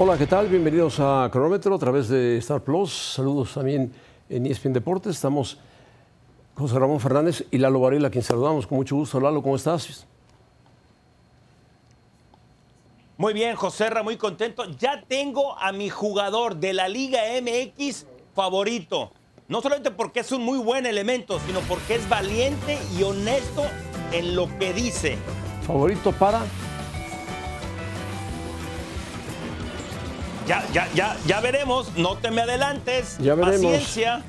Hola, ¿qué tal? Bienvenidos a Cronómetro a través de Star Plus. Saludos también en ESPN Deportes. Estamos con José Ramón Fernández y Lalo Varela, a quien saludamos con mucho gusto. Lalo, ¿cómo estás? Muy bien, José Ra, muy contento. Ya tengo a mi jugador de la Liga MX favorito. No solamente porque es un muy buen elemento, sino porque es valiente y honesto en lo que dice. ¿Favorito para? Ya, ya, ya, ya veremos. No te me adelantes. Ya veremos. Paciencia.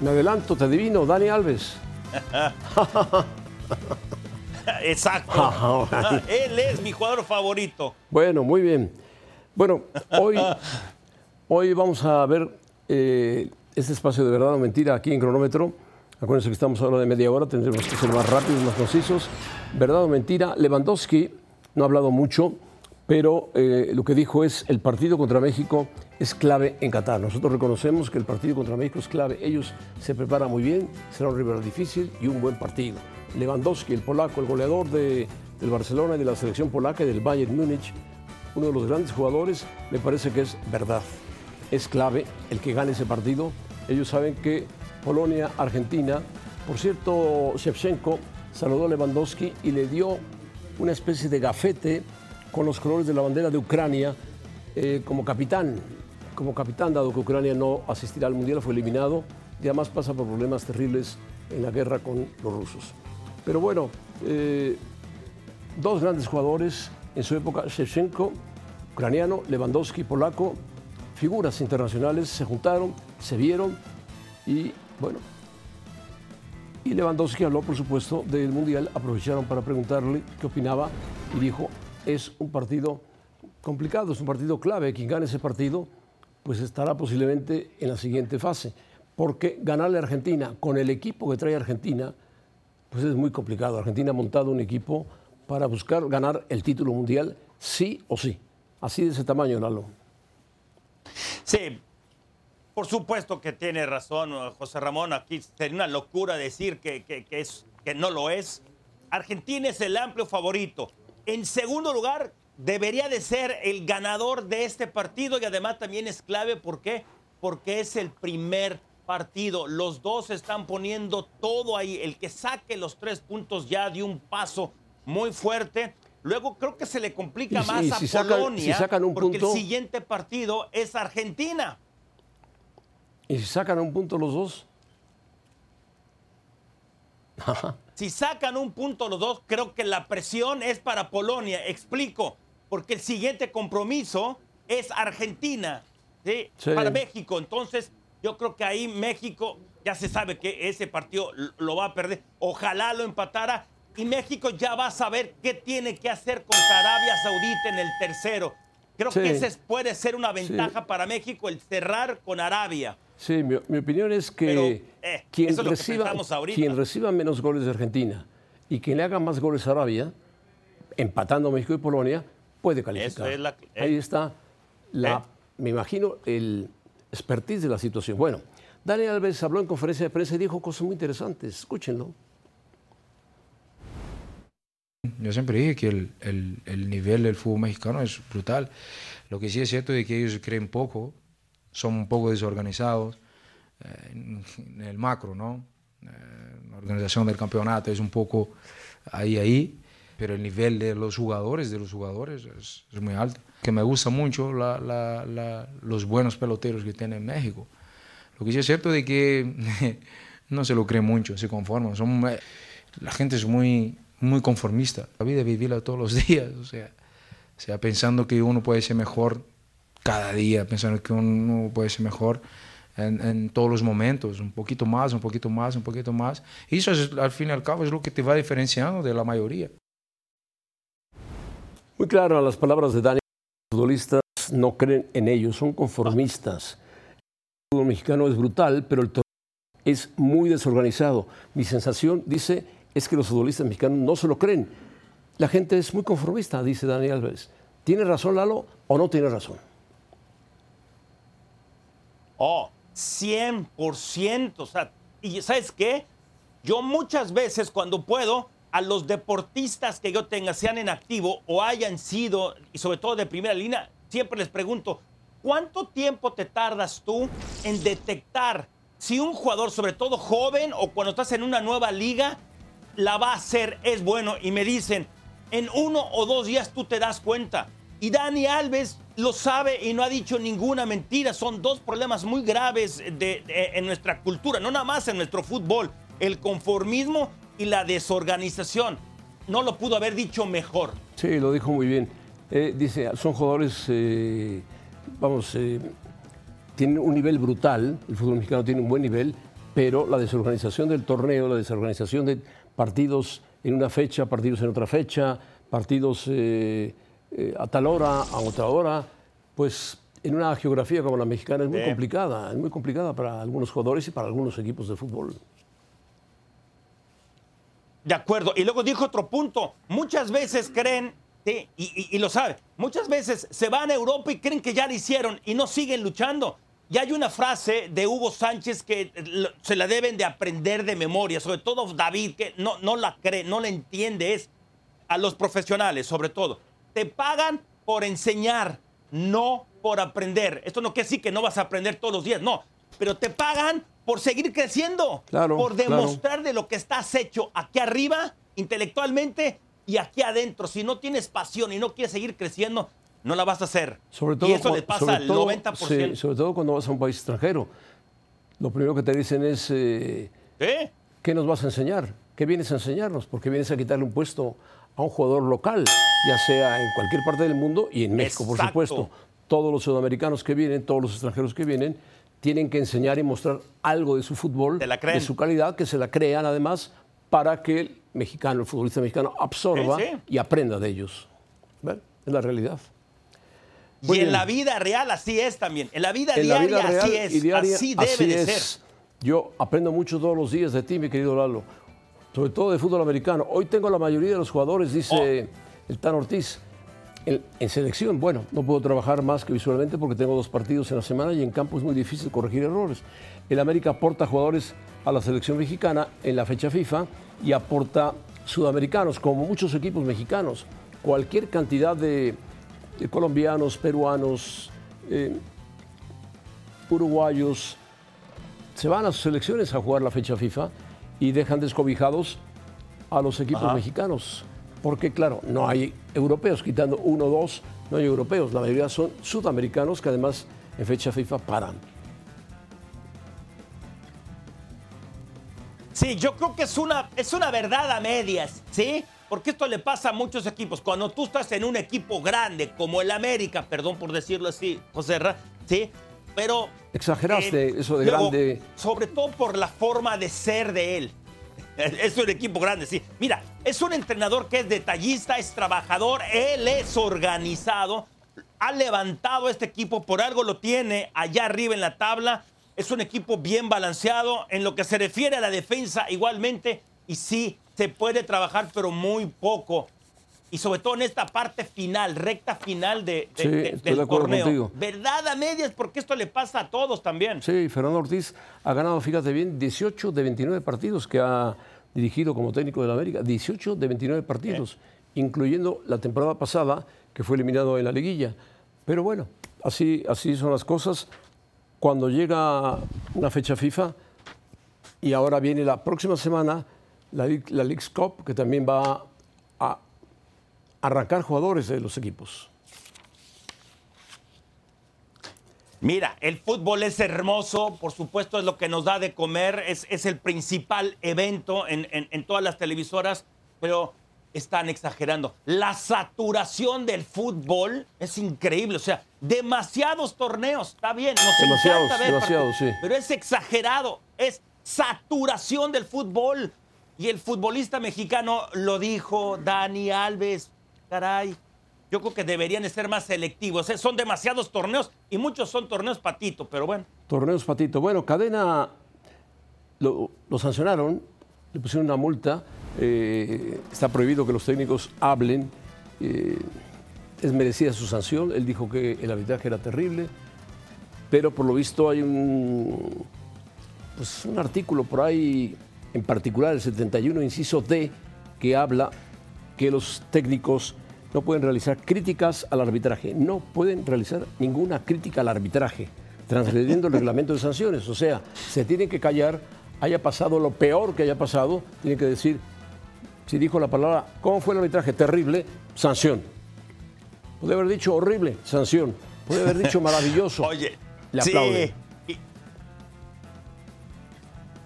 Me adelanto, te adivino, Dani Alves. Exacto. Él es mi jugador favorito. Bueno, muy bien. Bueno, hoy, hoy vamos a ver eh, este espacio de verdad o mentira aquí en cronómetro. Acuérdense que estamos ahora de media hora, tendremos que ser más rápidos, más concisos. Verdad o mentira, Lewandowski no ha hablado mucho, pero eh, lo que dijo es el partido contra México es clave en Qatar. Nosotros reconocemos que el partido contra México es clave. Ellos se preparan muy bien, será un rival difícil y un buen partido. Lewandowski, el polaco, el goleador de, del Barcelona y de la selección polaca y del Bayern Múnich, uno de los grandes jugadores, me parece que es verdad. Es clave el que gane ese partido. Ellos saben que Polonia, Argentina, por cierto, Shevchenko saludó a Lewandowski y le dio una especie de gafete con los colores de la bandera de Ucrania eh, como capitán. Como capitán, dado que Ucrania no asistirá al Mundial, fue eliminado y además pasa por problemas terribles en la guerra con los rusos. Pero bueno, eh, dos grandes jugadores en su época, Shevchenko, ucraniano, Lewandowski, polaco, figuras internacionales, se juntaron, se vieron y bueno, y Lewandowski habló, por supuesto, del Mundial, aprovecharon para preguntarle qué opinaba y dijo, es un partido complicado, es un partido clave, quien gane ese partido pues estará posiblemente en la siguiente fase, porque ganarle a Argentina con el equipo que trae Argentina, pues es muy complicado. Argentina ha montado un equipo para buscar ganar el título mundial sí o sí. Así de ese tamaño, Lalo. Sí, por supuesto que tiene razón José Ramón. Aquí sería una locura decir que, que, que no lo es. Argentina es el amplio favorito. En segundo lugar, debería de ser el ganador de este partido y además también es clave. ¿Por qué? Porque es el primer partido. Los dos están poniendo todo ahí. El que saque los tres puntos ya de un paso muy fuerte. Luego creo que se le complica Y- más y a si sacan- Polonia si sacan un porque punto- el siguiente partido es Argentina. ¿Y si sacan un punto los dos? Si sacan un punto los dos, creo que la presión es para Polonia. Explico, porque el siguiente compromiso es Argentina, ¿sí? Sí. Para México. Entonces, yo creo que ahí México ya se sabe que ese partido lo va a perder. Ojalá lo empatara y México ya va a saber qué tiene que hacer contra Arabia Saudita en el tercero. Creo Sí. que ese puede ser una ventaja para México el cerrar con Arabia. Sí, mi, mi opinión es que Pero, eh, quien, es que reciba, quien reciba menos goles de Argentina y quien le haga más goles a Arabia, empatando México y Polonia, puede calificar. Es la- eh. Ahí está, la, Eh. me imagino, el expertise de la situación. Bueno, Daniel Alves habló en conferencia de prensa y dijo cosas muy interesantes. Escúchenlo. Yo siempre dije que el, el- el nivel del fútbol mexicano es brutal. Lo que sí es cierto es que ellos creen poco, son un poco desorganizados eh, en, el macro, ¿no? Eh, la organización del campeonato es un poco ahí, ahí, pero el nivel de los jugadores, de los jugadores es, es muy alto. Que me gusta mucho la- la- la- los buenos peloteros que tiene México. Lo que sí es cierto es que no se lo cree mucho, se conforman. Son, eh, la gente es muy, muy conformista. La vida vivirla todos los días, o sea, o sea, pensando que uno puede ser mejor cada día, pensando que uno puede ser mejor en, en todos los momentos, un poquito más, un poquito más, un poquito más. Y eso es, al fin y al cabo es lo que te va diferenciando de la mayoría. Muy claro, las palabras de Dani, los futbolistas no creen en ellos, son conformistas. El fútbol mexicano es brutal, pero el torneo es muy desorganizado. Mi sensación, dice, es que los futbolistas mexicanos no se lo creen. La gente es muy conformista, dice Dani Alves. ¿Tiene razón Lalo o no tiene razón? Oh, 100%. O sea, y ¿sabes qué? Yo muchas veces cuando puedo, a los deportistas que yo tenga, sean en activo o hayan sido, y sobre todo de primera línea, siempre les pregunto, ¿cuánto tiempo te tardas tú en detectar si un jugador, sobre todo joven o cuando estás en una nueva liga, la va a hacer, es bueno? Y me dicen, en uno o dos días tú te das cuenta. Y Dani Alves lo sabe y no ha dicho ninguna mentira. Son dos problemas muy graves de, en nuestra cultura, no nada más en nuestro fútbol. El conformismo y la desorganización. No lo pudo haber dicho mejor. Sí, lo dijo muy bien. Eh, dice, son jugadores, eh, vamos, eh, tienen un nivel brutal, el fútbol mexicano tiene un buen nivel, pero la desorganización del torneo, la desorganización de partidos en una fecha, partidos en otra fecha, partidos a tal hora, a otra hora, pues en una geografía como la mexicana es muy complicada, es muy complicada para algunos jugadores y para algunos equipos de fútbol. De acuerdo. Y luego dijo otro punto. Muchas veces creen, y, lo sabe, muchas veces se van a Europa y creen que ya lo hicieron y no siguen luchando. Y hay una frase de Hugo Sánchez que se la deben de aprender de memoria, sobre todo David, que no, no la cree, no la entiende, es a los profesionales sobre todo. Te pagan por enseñar, no por aprender. Esto no quiere decir que no vas a aprender todos los días, no. Pero te pagan por seguir creciendo, por demostrar de lo que estás hecho aquí arriba, intelectualmente, y aquí adentro. Si no tienes pasión y no quieres seguir creciendo, no la vas a hacer. Sobre todo, y eso le pasa al 90%. sobre todo cuando vas a un país extranjero. Lo primero que te dicen es, eh, ¿qué nos vas a enseñar? ¿Qué vienes a enseñarnos? Porque vienes a quitarle un puesto a un jugador local, ya sea en cualquier parte del mundo y en México, por supuesto. Todos los sudamericanos que vienen, todos los extranjeros que vienen, tienen que enseñar y mostrar algo de su fútbol, de su calidad, que se la crean además para que el mexicano, el futbolista mexicano, absorba y aprenda de ellos. Es la realidad. y en la vida real así es también. En la vida diaria así es. así debe de ser. Yo aprendo mucho todos los días de ti, mi querido Lalo. Sobre todo de fútbol americano. Hoy tengo la mayoría de los jugadores, dice oh. El Tan Ortiz. En, selección, bueno, no puedo trabajar más que visualmente porque tengo dos partidos en la semana y en campo es muy difícil corregir errores. El América aporta jugadores a la selección mexicana en la fecha FIFA y aporta sudamericanos, como muchos equipos mexicanos. Cualquier cantidad de, colombianos, peruanos, eh, uruguayos, se van a sus selecciones a jugar la fecha FIFA y dejan descobijados a los equipos mexicanos porque claro, no hay europeos, quitando uno o dos, no hay europeos, la mayoría son sudamericanos que además en fecha FIFA paran. Sí, yo creo que es una, es una verdad a medias, ¿sí? Porque esto le pasa a muchos equipos. Cuando tú estás en un equipo grande como el América, perdón por decirlo así, José Ra, ¿sí? Pero... Exageraste eh, eso de grande. Sobre todo por la forma de ser de él. Es un equipo grande, sí. Mira, es un entrenador que es detallista, es trabajador, él es organizado, ha levantado este equipo, por algo lo tiene allá arriba en la tabla. Es un equipo bien balanceado en lo que se refiere a la defensa igualmente. Y sí, se puede trabajar, pero muy poco y sobre todo en esta parte final, recta final de, del torneo. Verdad a medias, porque esto le pasa a todos también. Sí, Fernando Ortiz ha ganado, fíjate bien, 18 de 29 partidos que ha dirigido como técnico de la América. 18 de 29 partidos, incluyendo la temporada pasada, que fue eliminado en la liguilla. Pero bueno, así, así son las cosas. Cuando llega una fecha FIFA, y ahora viene la próxima semana la, la League's Cup, que también va arrancar jugadores de los equipos. Mira, el fútbol es hermoso, por supuesto es lo que nos da de comer, es, es el principal evento en, en, todas las televisoras, pero están exagerando. La saturación del fútbol es increíble, o sea, demasiados torneos, está bien, nos demasiados, demasiados, sí. pero es exagerado, es saturación del fútbol. Y el futbolista mexicano lo dijo Dani Alves, caray, yo creo que deberían ser más selectivos. ¿eh? Son demasiados torneos y muchos son torneos patito, pero bueno. Torneos patito. Bueno, Cadena lo, sancionaron, le pusieron una multa. Eh, está prohibido que los técnicos hablen. Eh, es merecida su sanción. Él dijo que el arbitraje era terrible, pero por lo visto hay un, pues, un artículo por ahí, en particular el 71, inciso D, que habla que los técnicos no pueden realizar críticas al arbitraje. No pueden realizar ninguna crítica al arbitraje, transgrediendo el reglamento de sanciones. O sea, se tienen que callar, haya pasado lo peor que haya pasado, tienen que decir, si dijo la palabra, ¿cómo fue el arbitraje? Terrible, sanción. Puede haber dicho horrible, sanción. Puede haber dicho maravilloso. Oye, le sí, aplaude. y-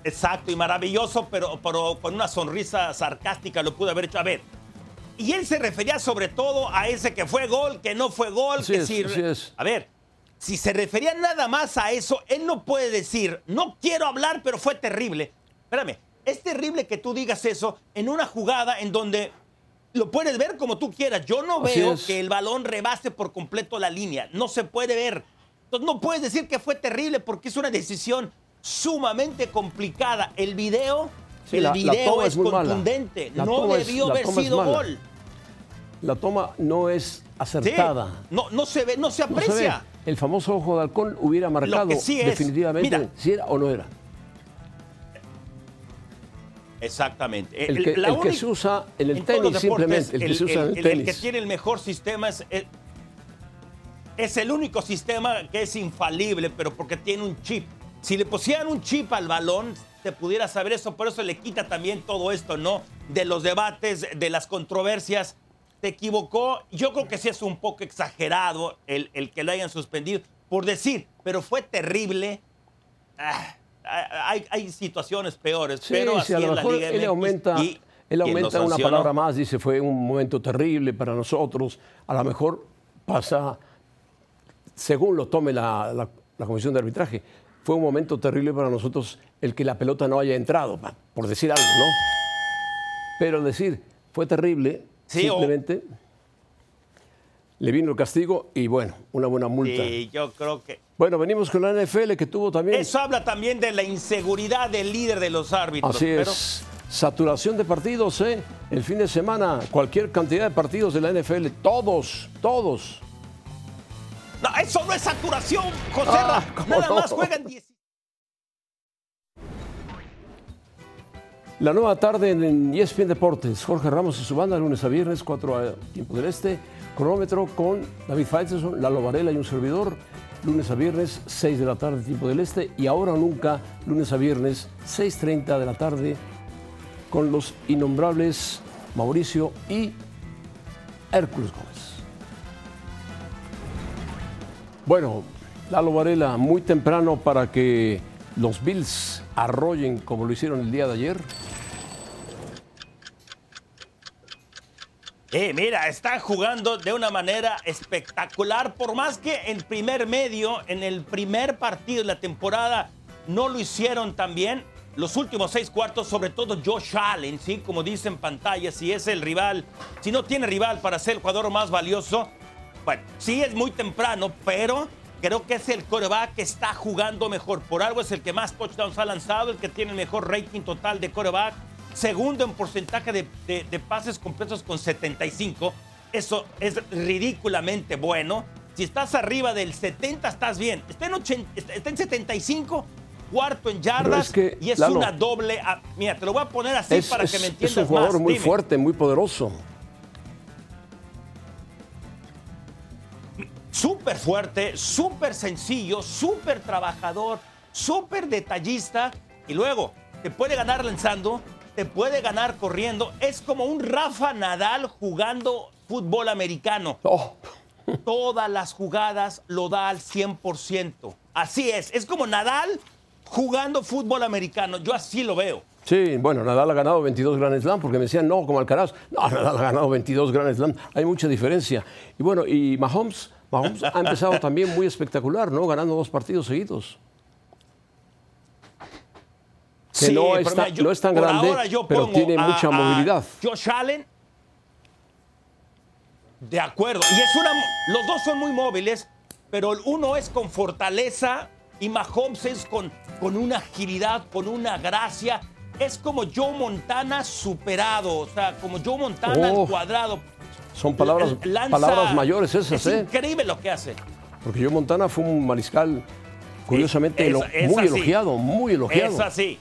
exacto, y maravilloso, pero, pero con una sonrisa sarcástica lo pudo haber hecho. A ver, y él se refería sobre todo a ese que fue gol, que no fue gol, Así que es, si-. A ver, si se refería nada más a eso, él no puede decir, no quiero hablar, pero fue terrible. Espérame, es terrible que tú digas eso en una jugada en donde lo puedes ver como tú quieras. Yo no Así veo es. que el balón rebase por completo la línea. No se puede ver. Entonces no puedes decir que fue terrible porque es una decisión sumamente complicada. El video, Sí, el la- video es, es contundente. No debió haber sido gol. La toma no es Sí. acertada. No, no se ve, no se No se ve. aprecia. El famoso ojo de halcón hubiera marcado sí definitivamente mira. si era o no era. Exactamente. El que- se usa en el tenis, deportes, simplemente, el que se usa en el el tenis. que tiene el mejor sistema es, es, es el único sistema que es infalible, pero porque tiene un chip. Si le pusieran un chip al balón, se pudiera saber eso. Por eso le quita también todo esto, ¿no? De los debates, de las controversias. Se equivocó. Yo creo que sí es un poco exagerado el, el que lo hayan suspendido por decir, pero fue terrible. Ah, hay, hay situaciones peores, Sí, pero sí, así a lo es la mejor Liga él aumenta, y él aumenta una palabra más, dice fue un momento terrible para nosotros. A lo mejor pasa, según lo tome la, la- la comisión de arbitraje, fue un momento terrible para nosotros el que la pelota no haya entrado, por decir algo, ¿no? Pero decir fue terrible, Sí, o- simplemente le vino el castigo y bueno, una buena multa. Y yo creo que Bueno, venimos con la NFL que tuvo también. eso habla también de la inseguridad del líder de los árbitros. Así pero- es. Saturación de partidos, ¿eh? El fin de semana, cualquier cantidad de partidos de la NFL, todos, todos. No, eso no es saturación, José. Ah, Ra- ¿cómo Nada no? más juegan 10. La nueva tarde en ESPN Deportes. Jorge Ramos y su banda, lunes a viernes, 4 a tiempo del este. Cronómetro con David Faitelson, Lalo Varela y un servidor. Lunes a viernes, 6 de la tarde, tiempo del este. Y ahora o nunca, lunes a viernes, 6.30 de la tarde, con los innombrables Mauricio y Hércules Gómez. Bueno, Lalo Varela, muy temprano para que los Bills arrollen como lo hicieron el día de ayer. Eh, mira, están jugando de una manera espectacular. Por más que en primer medio, en el primer partido de la temporada, no lo hicieron tan bien. Los últimos seis cuartos, sobre todo Josh Allen, ¿sí? Como dice en pantalla, si es el rival, si no tiene rival para ser el jugador más valioso, bueno, sí es muy temprano, pero creo que es el coreback que está jugando mejor. Por algo es el que más touchdowns ha lanzado, el que tiene el mejor rating total de coreback. Segundo en porcentaje de, de- de pases completos con 75. Eso es ridículamente bueno. Si estás arriba del 70, estás bien. Está en, 80 está- en 75, cuarto en yardas es que, y es Lalo, una doble. a- mira, te lo voy a poner así Es, para es- que me es entiendas un jugador más. muy Dime. fuerte, muy poderoso. súper fuerte, súper sencillo, súper trabajador, súper detallista y luego te puede ganar lanzando, te puede ganar corriendo. Es como un Rafa Nadal jugando fútbol americano. Oh, Todas las jugadas lo da al 100%. Así es, es como Nadal jugando fútbol americano. Yo así lo veo. sí, bueno, Nadal ha ganado 22 Grand Slam porque me decían, no, como Alcaraz. No, Nadal ha ganado 22 Grand Slam. Hay mucha diferencia. Y bueno, y Mahomes, Mahomes ha empezado también muy espectacular, ¿no? Ganando dos partidos seguidos. Que no está- no es tan grande, pero tiene a- mucha movilidad. Josh Allen. De acuerdo. Y es una. Los dos son muy móviles, pero el uno es con fortaleza y Mahomes es con, con una agilidad, con una gracia. Es como Joe Montana superado, o sea, como Joe Montana Oh. al cuadrado. Son palabras, Lanza- palabras mayores esas, Es ¿eh? increíble lo que hace. Porque yo Montana fue un mariscal, curiosamente, Es- elo- es muy así. elogiado, muy elogiado. Es así.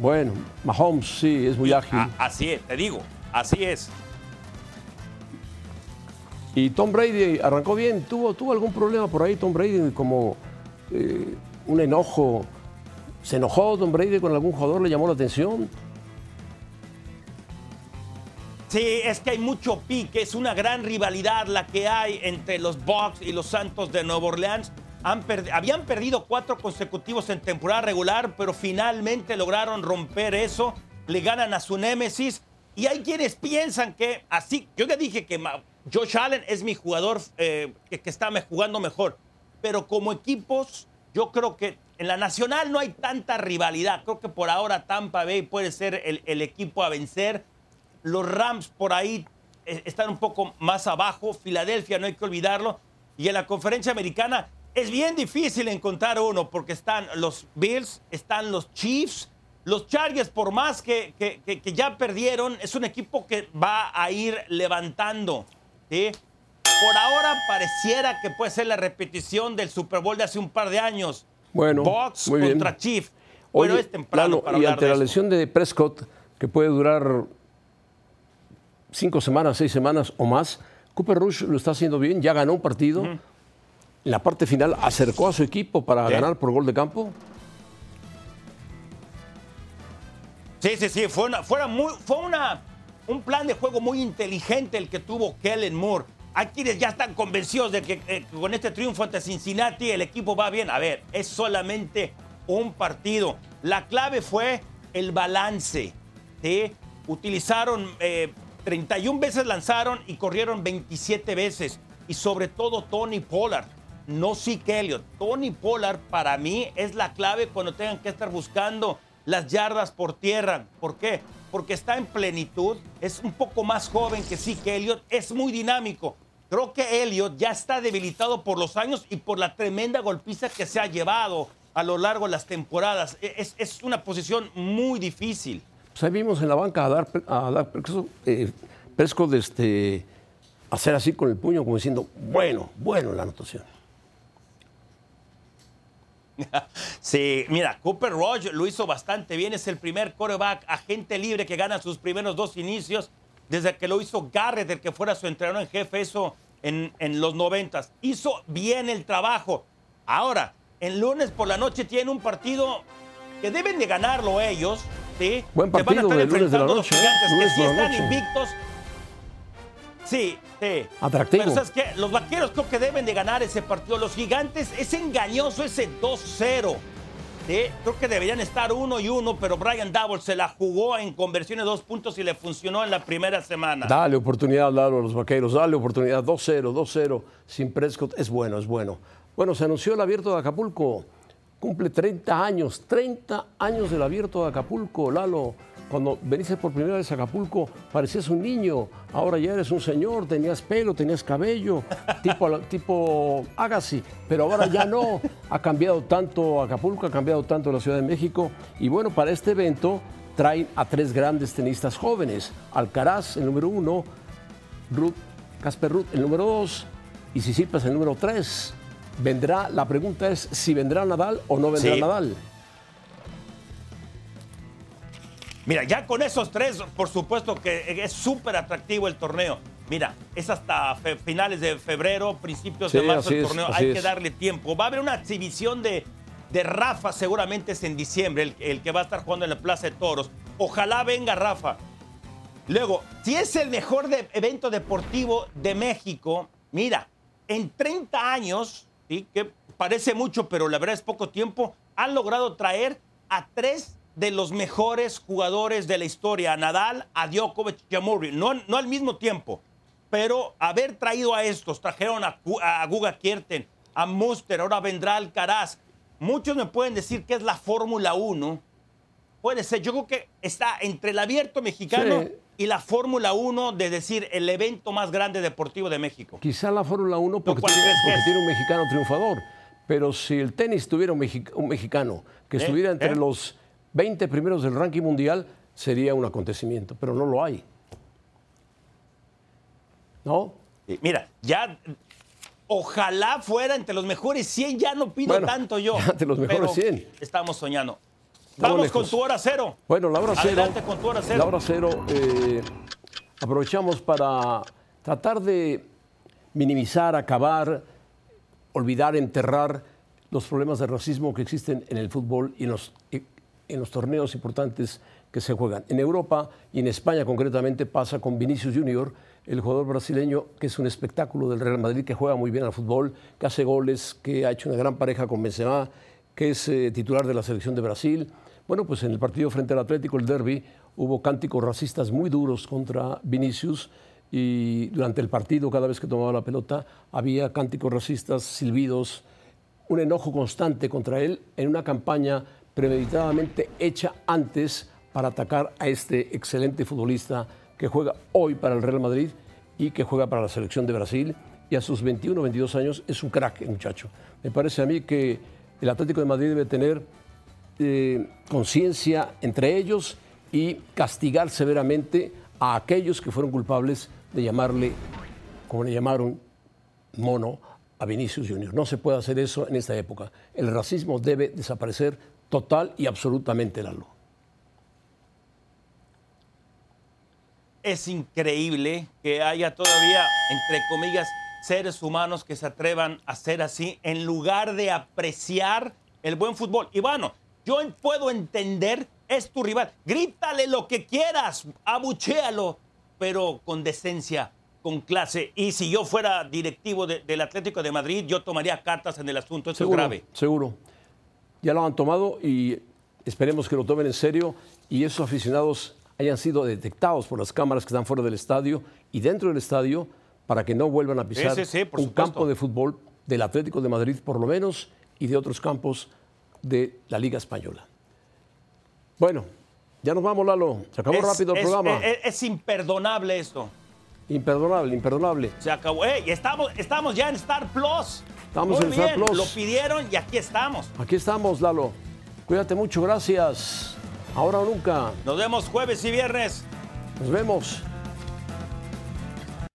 Bueno, Mahomes sí, es muy ágil. A- así es, te digo, así es. Y Tom Brady arrancó bien. ¿Tuvo, tuvo algún problema por ahí Tom Brady? Como eh, un enojo. ¿Se enojó Tom Brady con algún jugador? ¿Le llamó la atención? Sí, es que hay mucho pique, es una gran rivalidad la que hay entre los Bucks y los Santos de Nueva Orleans. Habían perdido cuatro consecutivos en temporada regular, pero finalmente lograron romper eso. Le ganan a su némesis. Y hay quienes piensan que así, yo ya dije que Josh Allen es mi jugador eh, que, está jugando mejor, pero como equipos, yo creo que en la nacional no hay tanta rivalidad. Creo que por ahora Tampa Bay puede ser el equipo a vencer los Rams por ahí eh, están un poco más abajo. Filadelfia, no hay que olvidarlo. Y en la conferencia americana es bien difícil encontrar uno porque están los Bills, están los Chiefs. Los Chargers, por más que, que, ya perdieron, es un equipo que va a ir levantando. Por ahora pareciera que puede ser la repetición del Super Bowl de hace un par de años. Bueno, Box contra Chiefs. Bueno, es temprano para Y ante la lesión de Prescott, que puede durar cinco semanas, seis semanas o más. Cooper Rush lo está haciendo bien, ya ganó un partido. En la parte final acercó a su equipo para ganar por gol de campo. Sí, sí, sí, fue, una, fue, muy, fue una, un plan de juego muy inteligente el que tuvo Kellen Moore. Hay quienes ya están convencidos de que eh, con este triunfo ante Cincinnati el equipo va bien. A ver, es solamente un partido. La clave fue el balance. ¿sí? Utilizaron eh, 31 veces lanzaron y corrieron 27 veces. Y sobre todo Tony Pollard, no Zeke Elliott. Tony Pollard para mí es la clave cuando tengan que estar buscando las yardas por tierra. ¿Por qué? Porque está en plenitud, es un poco más joven que Zeke Elliott, es muy dinámico. Creo que Elliott ya está debilitado por los años y por la tremenda golpiza que se ha llevado a lo largo de las temporadas. E-, es, es una posición muy difícil. Pues ahí vimos en la banca a dar, a dar eh, de este, hacer así con el puño, como diciendo, bueno, bueno la anotación. Sí, mira, Cooper Rush lo hizo bastante bien. Es el primer coreback agente libre que gana sus primeros dos inicios desde que lo hizo Garrett, el que fuera su entrenador en jefe, eso en, en los noventas. Hizo bien el trabajo. Ahora, el lunes por la noche tiene un partido que deben de ganarlo ellos, ¿sí? Buen partido de lunes de la noche. ¿eh? que sí están invictos. Sí, sí. Atractivo. Pero ¿sabes qué? Los vaqueros creo que deben de ganar ese partido. Los gigantes, es engañoso ese 2-0. ¿sí? Creo que deberían estar uno y uno, pero Brian Double se la jugó en conversión de dos puntos y le funcionó en la primera semana. Dale oportunidad, Lalo, a los vaqueros. Dale oportunidad. 2-0, 2-0. Sin Prescott. Es bueno, es bueno. Bueno, se anunció el abierto de Acapulco cumple 30 años, 30 años del abierto de Acapulco, Lalo. Cuando veniste por primera vez a Acapulco, parecías un niño, ahora ya eres un señor, tenías pelo, tenías cabello, tipo, tipo Agassi, pero ahora ya no. Ha cambiado tanto Acapulco, ha cambiado tanto la Ciudad de México. Y bueno, para este evento traen a tres grandes tenistas jóvenes: Alcaraz, el número uno, Ruth, Casper Ruth, el número dos, y Sisipas, el número tres vendrá, la pregunta es si vendrá Nadal o no vendrá Nadal. Mira, ya con esos tres, por supuesto que es súper atractivo el torneo. Mira, es hasta finales de febrero, principios de marzo el torneo. Hay que darle tiempo. Va a haber una exhibición de, de Rafa, seguramente es en diciembre, el, el, que va a estar jugando en la Plaza de Toros. Ojalá venga Rafa. Luego, si es el mejor evento deportivo de México, mira, en 30 años que parece mucho, pero la verdad es poco tiempo, han logrado traer a tres de los mejores jugadores de la historia, a Nadal, a Djokovic y a Murray. No, no al mismo tiempo, pero haber traído a estos, trajeron a, a Guga Kierten, a Muster, ahora vendrá Alcaraz. Muchos me pueden decir que es la Fórmula 1. Puede ser, yo creo que está entre el abierto mexicano y la Fórmula 1 de decir el evento más grande deportivo de México? Quizá la Fórmula 1 porque, tiene, un mexicano triunfador. Pero si el tenis tuviera un, mexicano que ¿Eh? estuviera entre ¿Eh? los 20 primeros del ranking mundial, sería un acontecimiento. Pero no lo hay. ¿No? Mira, ya ojalá fuera entre los mejores 100, ya no pido tanto yo. Entre los mejores 100. Estamos soñando. Vamos con tu hora cero. Bueno, la hora cero. Adelante con tu hora cero. La hora cero. Eh, aprovechamos para tratar de minimizar, acabar, olvidar, enterrar los problemas de racismo que existen en el fútbol y en los, en los torneos importantes que se juegan. En Europa y en España concretamente pasa con Vinicius Junior, el jugador brasileño que es un espectáculo del Real Madrid, que juega muy bien al fútbol, que hace goles, que ha hecho una gran pareja con Benzema, que es eh, titular de la selección de Brasil. Bueno, pues en el partido frente al Atlético, el derby, hubo cánticos racistas muy duros contra Vinicius y durante el partido, cada vez que tomaba la pelota, había cánticos racistas, silbidos, un enojo constante contra él en una campaña premeditadamente hecha antes para atacar a este excelente futbolista que juega hoy para el Real Madrid y que juega para la selección de Brasil. Y a sus 21 22 años es un crack, muchacho. Me parece a mí que el Atlético de Madrid debe tener eh, conciencia entre ellos y castigar severamente a aquellos que fueron culpables de llamarle, como le llamaron, mono a Vinicius Junior. No se puede hacer eso en esta época. El racismo debe desaparecer total y absolutamente, Lalo. Es increíble que haya todavía, entre comillas, seres humanos que se atrevan a ser así en lugar de apreciar el buen fútbol. Y bueno, yo puedo entender, es tu rival. Grítale lo que quieras, abuchéalo, pero con decencia, con clase. Y si yo fuera directivo del Atlético de Madrid, yo tomaría cartas en el asunto. Eso seguro, es grave. Seguro. Ya lo han tomado y esperemos que lo tomen en serio y esos aficionados hayan sido detectados por las cámaras que están fuera del estadio y dentro del estadio para que no vuelvan a pisar un campo de fútbol del Atlético de Madrid por lo menos y de otros campos de la Liga Española. Bueno, ya nos vamos, Lalo. Se acabó rápido el programa. Es, imperdonable esto. Imperdonable, imperdonable. Se acabó. estamos, estamos ya en Star Plus. Estamos en Star Plus. Lo pidieron y aquí estamos. Aquí estamos, Lalo. Cuídate mucho, gracias. Ahora o nunca. Nos vemos jueves y viernes. Nos vemos.